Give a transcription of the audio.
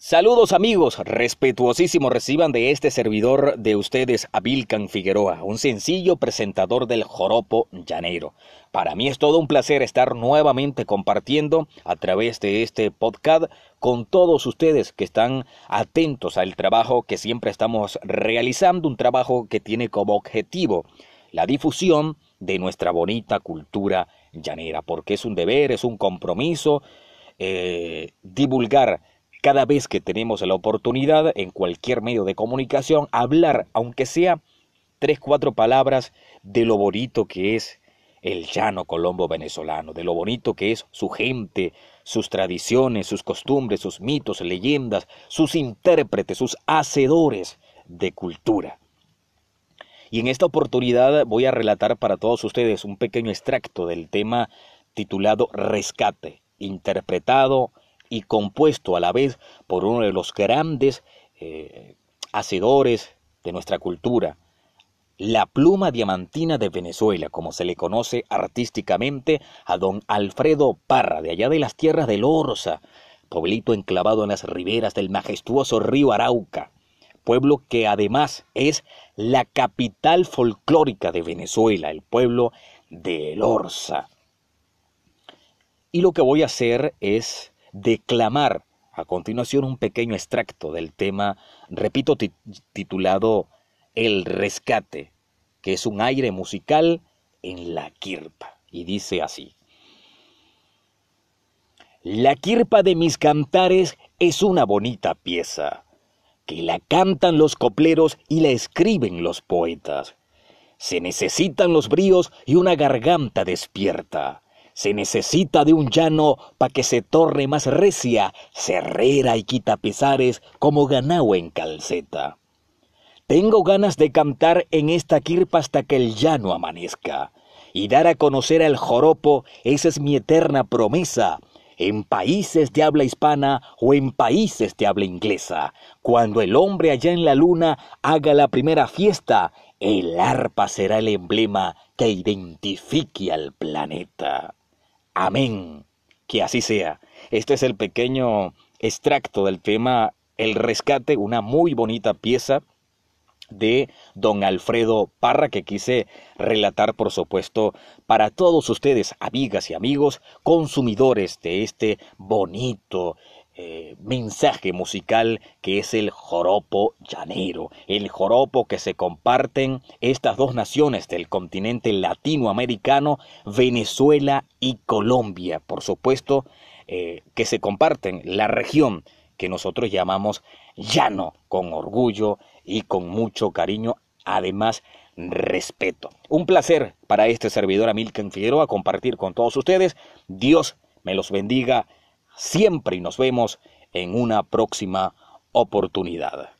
Saludos amigos, respetuosísimos reciban de este servidor de ustedes Abilcan Figueroa, un sencillo presentador del joropo llanero. Para mí es todo un placer estar nuevamente compartiendo a través de este podcast con todos ustedes que están atentos al trabajo que siempre estamos realizando, un trabajo que tiene como objetivo la difusión de nuestra bonita cultura llanera, porque es un deber, es un compromiso eh, divulgar cada vez que tenemos la oportunidad en cualquier medio de comunicación, hablar, aunque sea tres, cuatro palabras, de lo bonito que es el llano colombo venezolano, de lo bonito que es su gente, sus tradiciones, sus costumbres, sus mitos, leyendas, sus intérpretes, sus hacedores de cultura. Y en esta oportunidad voy a relatar para todos ustedes un pequeño extracto del tema titulado Rescate, interpretado y compuesto a la vez por uno de los grandes eh, hacedores de nuestra cultura, la pluma diamantina de Venezuela, como se le conoce artísticamente a don Alfredo Parra, de allá de las tierras del Orza, pueblito enclavado en las riberas del majestuoso río Arauca, pueblo que además es la capital folclórica de Venezuela, el pueblo de El Orza. Y lo que voy a hacer es declamar a continuación un pequeño extracto del tema, repito, titulado El rescate, que es un aire musical en la quirpa. Y dice así. La quirpa de mis cantares es una bonita pieza, que la cantan los copleros y la escriben los poetas. Se necesitan los bríos y una garganta despierta se necesita de un llano pa' que se torre más recia, cerrera y quita pesares como ganao en calceta. Tengo ganas de cantar en esta quirpa hasta que el llano amanezca, y dar a conocer al joropo, esa es mi eterna promesa, en países de habla hispana o en países de habla inglesa. Cuando el hombre allá en la luna haga la primera fiesta, el arpa será el emblema que identifique al planeta. Amén. Que así sea. Este es el pequeño extracto del tema El Rescate, una muy bonita pieza de don Alfredo Parra que quise relatar, por supuesto, para todos ustedes, amigas y amigos, consumidores de este bonito eh, mensaje musical que es el joropo llanero, el joropo que se comparten estas dos naciones del continente latinoamericano, Venezuela y Colombia, por supuesto, eh, que se comparten la región que nosotros llamamos llano, con orgullo y con mucho cariño, además respeto. Un placer para este servidor Amilcan Figueroa compartir con todos ustedes. Dios me los bendiga siempre y nos vemos en una próxima oportunidad.